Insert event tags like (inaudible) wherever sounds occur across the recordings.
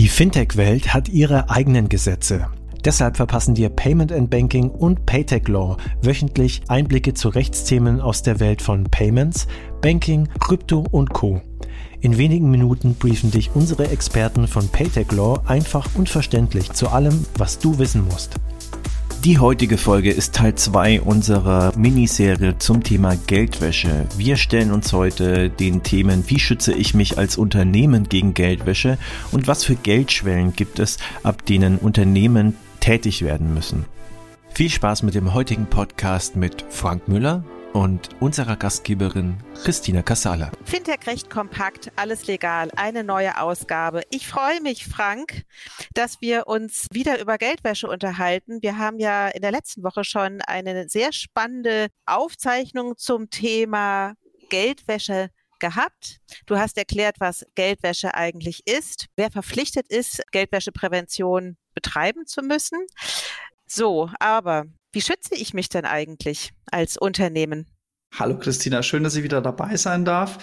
Die Fintech-Welt hat ihre eigenen Gesetze. Deshalb verpassen dir Payment and Banking und Paytech Law wöchentlich Einblicke zu Rechtsthemen aus der Welt von Payments, Banking, Krypto und Co. In wenigen Minuten briefen dich unsere Experten von Paytech Law einfach und verständlich zu allem, was du wissen musst. Die heutige Folge ist Teil 2 unserer Miniserie zum Thema Geldwäsche. Wir stellen uns heute den Themen, wie schütze ich mich als Unternehmen gegen Geldwäsche und was für Geldschwellen gibt es, ab denen Unternehmen tätig werden müssen. Viel Spaß mit dem heutigen Podcast mit Frank Müller und unserer Gastgeberin Christina Casala. Fintech recht kompakt, alles legal, eine neue Ausgabe. Ich freue mich, Frank, dass wir uns wieder über Geldwäsche unterhalten. Wir haben ja in der letzten Woche schon eine sehr spannende Aufzeichnung zum Thema Geldwäsche gehabt. Du hast erklärt, was Geldwäsche eigentlich ist, wer verpflichtet ist, Geldwäscheprävention betreiben zu müssen. So, aber wie schütze ich mich denn eigentlich als Unternehmen? Hallo Christina, schön, dass ich wieder dabei sein darf.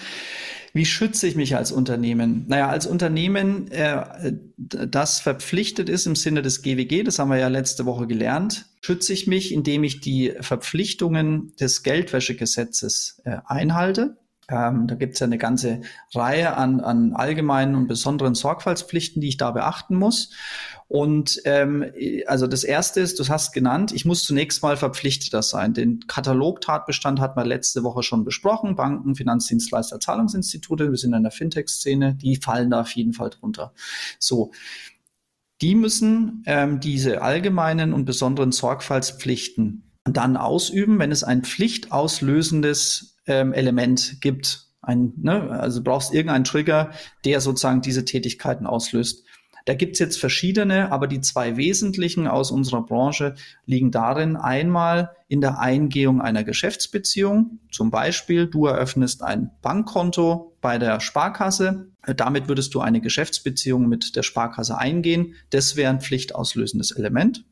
Wie schütze ich mich als Unternehmen? Naja, als Unternehmen, äh, das verpflichtet ist im Sinne des GWG, das haben wir ja letzte Woche gelernt, schütze ich mich, indem ich die Verpflichtungen des Geldwäschegesetzes äh, einhalte. Ähm, da gibt es ja eine ganze Reihe an, an allgemeinen und besonderen Sorgfaltspflichten, die ich da beachten muss. Und ähm, also das erste ist, du hast genannt, ich muss zunächst mal verpflichteter sein. Den Katalogtatbestand hat man letzte Woche schon besprochen. Banken, Finanzdienstleister, Zahlungsinstitute, wir sind in der Fintech-Szene, die fallen da auf jeden Fall drunter. So. Die müssen ähm, diese allgemeinen und besonderen Sorgfaltspflichten dann ausüben, wenn es ein pflichtauslösendes ähm, Element gibt. Ein, ne, also brauchst irgendeinen Trigger, der sozusagen diese Tätigkeiten auslöst. Da gibt's jetzt verschiedene, aber die zwei wesentlichen aus unserer Branche liegen darin, einmal in der Eingehung einer Geschäftsbeziehung. Zum Beispiel, du eröffnest ein Bankkonto bei der Sparkasse. Damit würdest du eine Geschäftsbeziehung mit der Sparkasse eingehen. Das wäre ein pflichtauslösendes Element.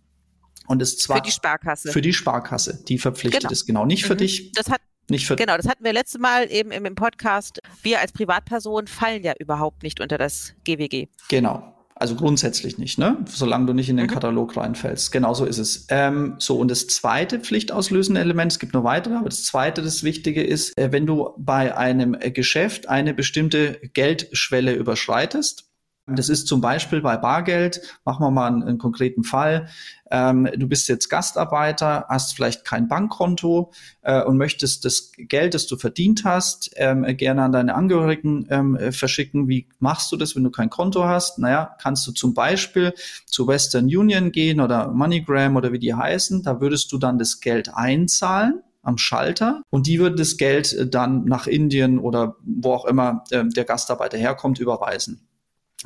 Und das zwar für die Sparkasse. Für die Sparkasse, die verpflichtet genau. ist, genau. Nicht mhm. für dich. Das hat nicht für genau, das hatten wir letztes Mal eben im, Podcast. Wir als Privatperson fallen ja überhaupt nicht unter das GWG. Genau. Also grundsätzlich nicht, ne? Solange du nicht in den mhm. Katalog reinfällst. Genau so ist es. Ähm, so, und das zweite pflichtauslösende Element, es gibt noch weitere, aber das zweite, das Wichtige ist, äh, wenn du bei einem äh, Geschäft eine bestimmte Geldschwelle überschreitest, das ist zum Beispiel bei Bargeld, machen wir mal einen, einen konkreten Fall. Ähm, du bist jetzt Gastarbeiter, hast vielleicht kein Bankkonto äh, und möchtest das Geld, das du verdient hast, ähm, gerne an deine Angehörigen ähm, verschicken. Wie machst du das, wenn du kein Konto hast? Naja, kannst du zum Beispiel zu Western Union gehen oder MoneyGram oder wie die heißen. Da würdest du dann das Geld einzahlen am Schalter und die würden das Geld dann nach Indien oder wo auch immer äh, der Gastarbeiter herkommt überweisen.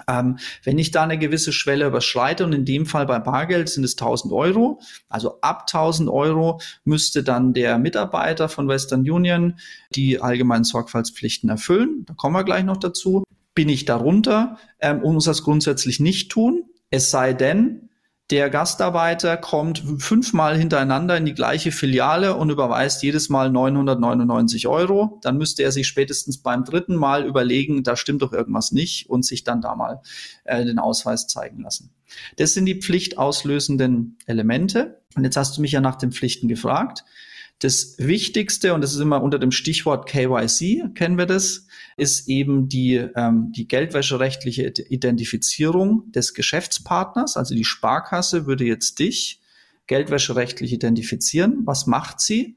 Ähm, wenn ich da eine gewisse Schwelle überschreite und in dem Fall bei Bargeld sind es 1000 Euro, also ab 1000 Euro müsste dann der Mitarbeiter von Western Union die allgemeinen Sorgfaltspflichten erfüllen. Da kommen wir gleich noch dazu. Bin ich darunter ähm, und muss das grundsätzlich nicht tun, es sei denn, der Gastarbeiter kommt fünfmal hintereinander in die gleiche Filiale und überweist jedes Mal 999 Euro. Dann müsste er sich spätestens beim dritten Mal überlegen, da stimmt doch irgendwas nicht und sich dann da mal äh, den Ausweis zeigen lassen. Das sind die pflichtauslösenden Elemente. Und jetzt hast du mich ja nach den Pflichten gefragt. Das Wichtigste, und das ist immer unter dem Stichwort KYC, kennen wir das, ist eben die, ähm, die geldwäscherechtliche Identifizierung des Geschäftspartners. Also die Sparkasse würde jetzt dich geldwäscherechtlich identifizieren. Was macht sie?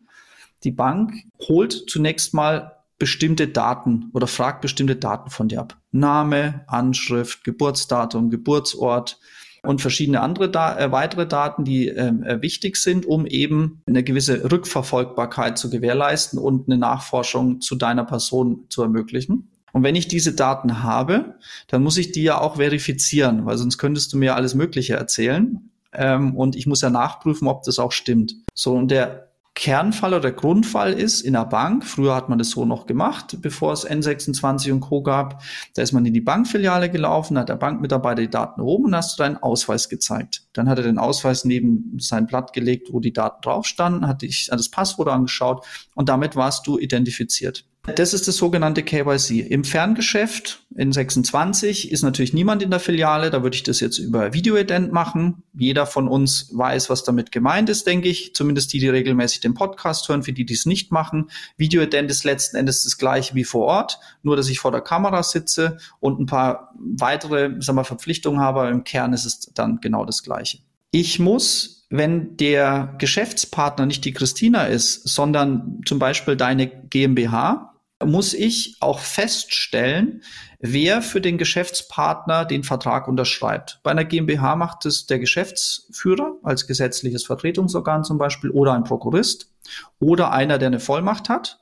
Die Bank holt zunächst mal bestimmte Daten oder fragt bestimmte Daten von dir ab. Name, Anschrift, Geburtsdatum, Geburtsort, und verschiedene andere da äh, weitere Daten, die ähm, äh, wichtig sind, um eben eine gewisse Rückverfolgbarkeit zu gewährleisten und eine Nachforschung zu deiner Person zu ermöglichen. Und wenn ich diese Daten habe, dann muss ich die ja auch verifizieren, weil sonst könntest du mir alles Mögliche erzählen. Ähm, und ich muss ja nachprüfen, ob das auch stimmt. So, und der Kernfall oder Grundfall ist in der Bank, früher hat man das so noch gemacht, bevor es N26 und Co. gab, da ist man in die Bankfiliale gelaufen, hat der Bankmitarbeiter die Daten oben und hast du deinen Ausweis gezeigt. Dann hat er den Ausweis neben sein Blatt gelegt, wo die Daten drauf standen, hat dich das Passwort angeschaut und damit warst du identifiziert. Das ist das sogenannte KYC. Im Ferngeschäft in 26 ist natürlich niemand in der Filiale. Da würde ich das jetzt über Videoident machen. Jeder von uns weiß, was damit gemeint ist, denke ich. Zumindest die, die regelmäßig den Podcast hören, für die, die es nicht machen. Videoident ist letzten Endes das gleiche wie vor Ort, nur dass ich vor der Kamera sitze und ein paar weitere sagen wir, Verpflichtungen habe. Im Kern ist es dann genau das gleiche. Ich muss wenn der Geschäftspartner nicht die Christina ist, sondern zum Beispiel deine GmbH, muss ich auch feststellen, wer für den Geschäftspartner den Vertrag unterschreibt. Bei einer GmbH macht es der Geschäftsführer als gesetzliches Vertretungsorgan zum Beispiel oder ein Prokurist oder einer, der eine Vollmacht hat.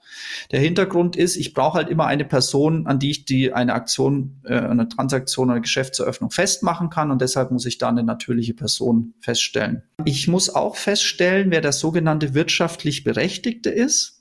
Der Hintergrund ist, ich brauche halt immer eine Person, an die ich die eine Aktion, äh, eine Transaktion oder Geschäftseröffnung festmachen kann und deshalb muss ich da eine natürliche Person feststellen. Ich muss auch feststellen, wer der sogenannte wirtschaftlich Berechtigte ist.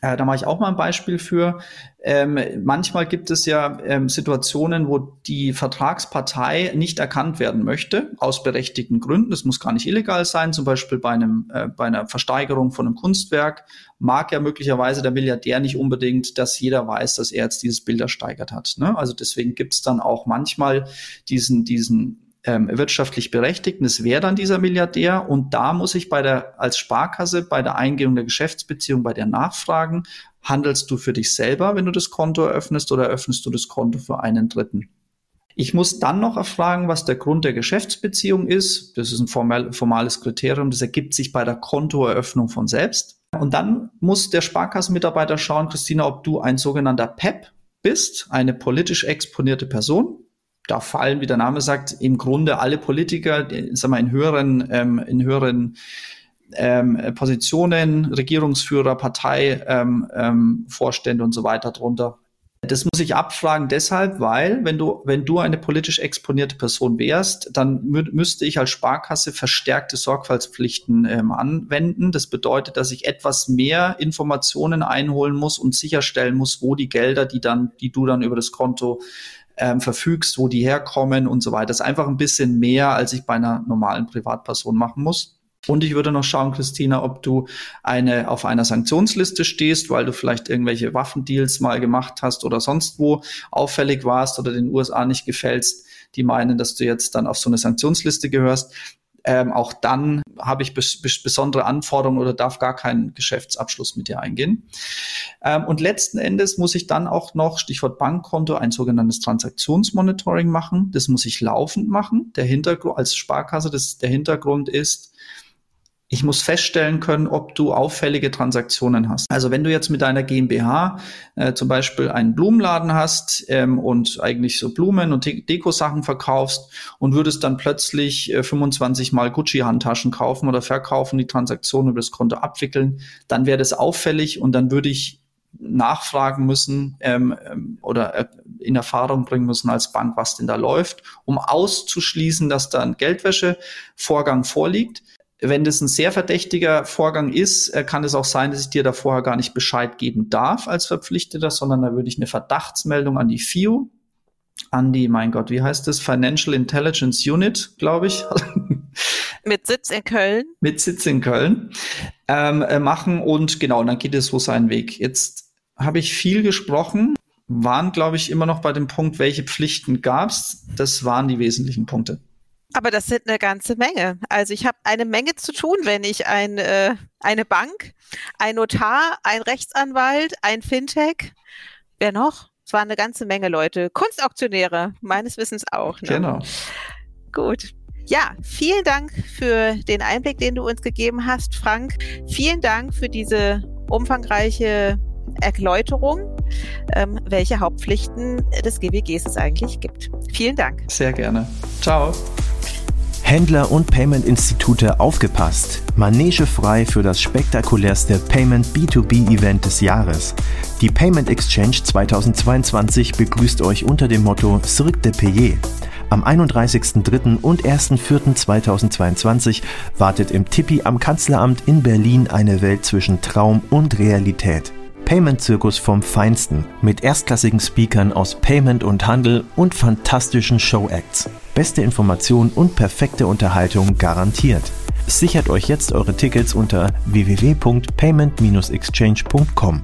Äh, da mache ich auch mal ein Beispiel für. Ähm, manchmal gibt es ja ähm, Situationen, wo die Vertragspartei nicht erkannt werden möchte, aus berechtigten Gründen. Das muss gar nicht illegal sein, zum Beispiel bei, einem, äh, bei einer Versteigerung von einem Kunstwerk. Mag ja möglicherweise der Milliardär nicht unbedingt, dass jeder weiß, dass er jetzt dieses Bild ersteigert hat. Ne? Also deswegen gibt es dann auch manchmal diesen, diesen ähm, wirtschaftlich Berechtigten, es wäre dann dieser Milliardär und da muss ich bei der, als Sparkasse bei der Eingehung der Geschäftsbeziehung, bei der Nachfragen, handelst du für dich selber, wenn du das Konto eröffnest oder eröffnest du das Konto für einen Dritten? Ich muss dann noch erfragen, was der Grund der Geschäftsbeziehung ist. Das ist ein formell, formales Kriterium. Das ergibt sich bei der Kontoeröffnung von selbst. Und dann muss der Sparkassenmitarbeiter schauen, Christina, ob du ein sogenannter PEP bist, eine politisch exponierte Person da fallen, wie der Name sagt, im Grunde alle Politiker, sagen wir, in höheren, ähm, in höheren ähm, Positionen, Regierungsführer, Partei, ähm, ähm, Vorstände und so weiter drunter. Das muss ich abfragen deshalb, weil wenn du, wenn du eine politisch exponierte Person wärst, dann mü müsste ich als Sparkasse verstärkte Sorgfaltspflichten ähm, anwenden. Das bedeutet, dass ich etwas mehr Informationen einholen muss und sicherstellen muss, wo die Gelder, die dann, die du dann über das Konto ähm, verfügst, wo die herkommen und so weiter. Das ist einfach ein bisschen mehr, als ich bei einer normalen Privatperson machen muss. Und ich würde noch schauen, Christina, ob du eine auf einer Sanktionsliste stehst, weil du vielleicht irgendwelche Waffendeals mal gemacht hast oder sonst wo auffällig warst oder den USA nicht gefällst. Die meinen, dass du jetzt dann auf so eine Sanktionsliste gehörst ähm, auch dann habe ich bes bes besondere Anforderungen oder darf gar keinen Geschäftsabschluss mit dir eingehen. Ähm, und letzten Endes muss ich dann auch noch, Stichwort Bankkonto, ein sogenanntes Transaktionsmonitoring machen. Das muss ich laufend machen. Der Hintergrund als Sparkasse, das, der Hintergrund ist, ich muss feststellen können, ob du auffällige Transaktionen hast. Also wenn du jetzt mit deiner GmbH äh, zum Beispiel einen Blumenladen hast ähm, und eigentlich so Blumen und De Dekosachen verkaufst und würdest dann plötzlich äh, 25 mal Gucci-Handtaschen kaufen oder verkaufen, die Transaktion über das Konto abwickeln, dann wäre das auffällig und dann würde ich nachfragen müssen ähm, ähm oder äh, in Erfahrung bringen müssen als Bank, was denn da läuft, um auszuschließen, dass da ein Geldwäschevorgang vorliegt. Wenn das ein sehr verdächtiger Vorgang ist, äh, kann es auch sein, dass ich dir da vorher gar nicht Bescheid geben darf als Verpflichteter, sondern da würde ich eine Verdachtsmeldung an die FIU, an die, mein Gott, wie heißt das? Financial Intelligence Unit, glaube ich. (laughs) Mit Sitz in Köln. Mit Sitz in Köln ähm, äh, machen und genau, dann geht es so seinen Weg. Jetzt habe ich viel gesprochen, waren, glaube ich, immer noch bei dem Punkt, welche Pflichten gab es. Das waren die wesentlichen Punkte. Aber das sind eine ganze Menge. Also ich habe eine Menge zu tun, wenn ich ein, äh, eine Bank, ein Notar, ein Rechtsanwalt, ein Fintech, wer noch? Es waren eine ganze Menge Leute. Kunstauktionäre, meines Wissens auch. Ne? Genau. Gut. Ja, vielen Dank für den Einblick, den du uns gegeben hast, Frank. Vielen Dank für diese umfangreiche Erläuterung, ähm, welche Hauptpflichten des GWGs es eigentlich gibt. Vielen Dank. Sehr gerne. Ciao. Händler und Payment-Institute aufgepasst. Manege frei für das spektakulärste Payment B2B-Event des Jahres. Die Payment Exchange 2022 begrüßt euch unter dem Motto Cirque de Payer. Am 31.03. und 1.04.2022 wartet im Tippi am Kanzleramt in Berlin eine Welt zwischen Traum und Realität. Payment-Zirkus vom Feinsten mit erstklassigen Speakern aus Payment und Handel und fantastischen Show-Acts. Beste Information und perfekte Unterhaltung garantiert. Sichert euch jetzt eure Tickets unter www.payment-exchange.com.